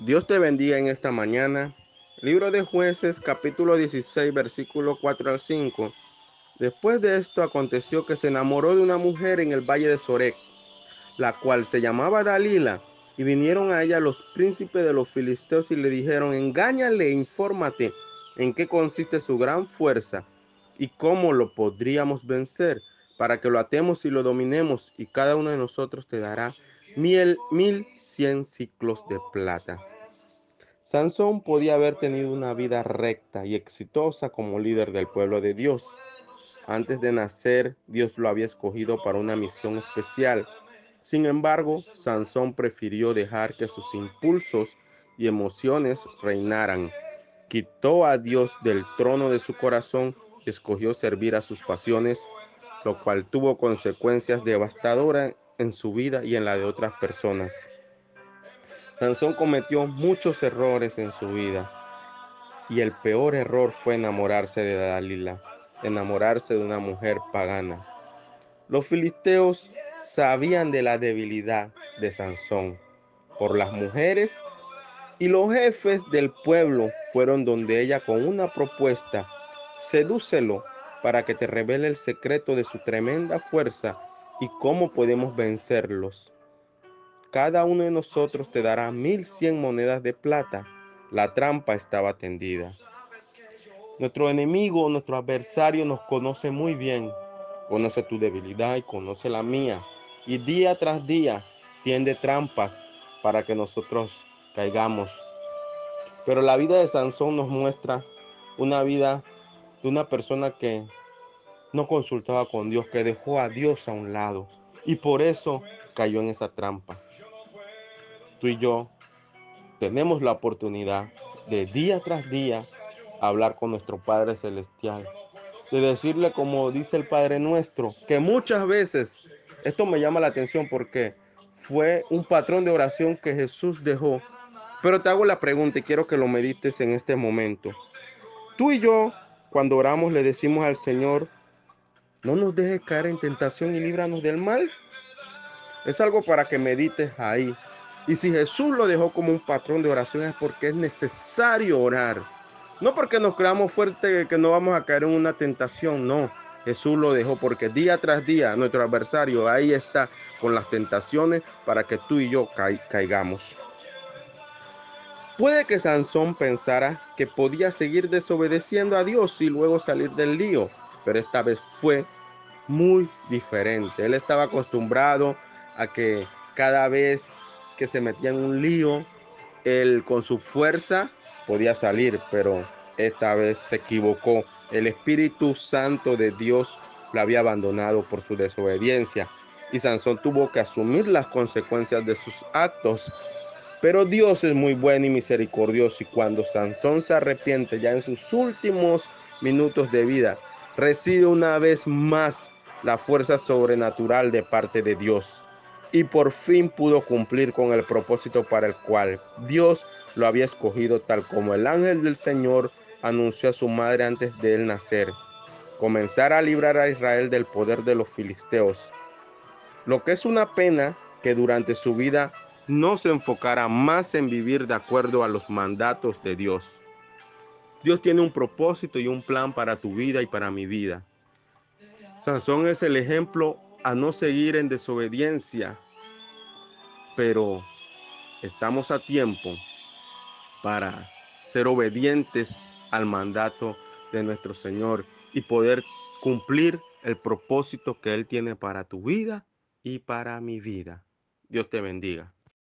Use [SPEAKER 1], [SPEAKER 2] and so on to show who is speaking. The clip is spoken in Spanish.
[SPEAKER 1] Dios te bendiga en esta mañana. Libro de jueces capítulo 16 versículo 4 al 5. Después de esto aconteció que se enamoró de una mujer en el valle de Sorek, la cual se llamaba Dalila, y vinieron a ella los príncipes de los filisteos y le dijeron, engáñale, infórmate en qué consiste su gran fuerza y cómo lo podríamos vencer para que lo atemos y lo dominemos y cada uno de nosotros te dará mil, mil cien ciclos de plata. Sansón podía haber tenido una vida recta y exitosa como líder del pueblo de Dios. Antes de nacer, Dios lo había escogido para una misión especial. Sin embargo, Sansón prefirió dejar que sus impulsos y emociones reinaran. Quitó a Dios del trono de su corazón y escogió servir a sus pasiones, lo cual tuvo consecuencias devastadoras en su vida y en la de otras personas. Sansón cometió muchos errores en su vida y el peor error fue enamorarse de Dalila, enamorarse de una mujer pagana. Los filisteos sabían de la debilidad de Sansón por las mujeres y los jefes del pueblo fueron donde ella con una propuesta, sedúcelo para que te revele el secreto de su tremenda fuerza y cómo podemos vencerlos. Cada uno de nosotros te dará mil cien monedas de plata. La trampa estaba tendida. Nuestro enemigo, nuestro adversario nos conoce muy bien. Conoce tu debilidad y conoce la mía. Y día tras día tiende trampas para que nosotros caigamos. Pero la vida de Sansón nos muestra una vida de una persona que no consultaba con Dios, que dejó a Dios a un lado. Y por eso cayó en esa trampa. Tú y yo tenemos la oportunidad de día tras día hablar con nuestro Padre Celestial. De decirle como dice el Padre nuestro, que muchas veces, esto me llama la atención porque fue un patrón de oración que Jesús dejó. Pero te hago la pregunta y quiero que lo medites en este momento. Tú y yo, cuando oramos, le decimos al Señor, no nos dejes caer en tentación y líbranos del mal. Es algo para que medites ahí. Y si Jesús lo dejó como un patrón de oración es porque es necesario orar. No porque nos creamos fuertes que no vamos a caer en una tentación, no. Jesús lo dejó porque día tras día nuestro adversario ahí está con las tentaciones para que tú y yo caigamos. Puede que Sansón pensara que podía seguir desobedeciendo a Dios y luego salir del lío, pero esta vez fue muy diferente. Él estaba acostumbrado a que cada vez que se metía en un lío, él con su fuerza podía salir, pero esta vez se equivocó. El Espíritu Santo de Dios lo había abandonado por su desobediencia y Sansón tuvo que asumir las consecuencias de sus actos. Pero Dios es muy bueno y misericordioso y cuando Sansón se arrepiente ya en sus últimos minutos de vida, recibe una vez más la fuerza sobrenatural de parte de Dios y por fin pudo cumplir con el propósito para el cual Dios lo había escogido tal como el ángel del Señor anunció a su madre antes de él nacer, comenzar a librar a Israel del poder de los filisteos. Lo que es una pena que durante su vida no se enfocara más en vivir de acuerdo a los mandatos de Dios. Dios tiene un propósito y un plan para tu vida y para mi vida. Sansón es el ejemplo a no seguir en desobediencia, pero estamos a tiempo para ser obedientes al mandato de nuestro Señor y poder cumplir el propósito que Él tiene para tu vida y para mi vida. Dios te bendiga.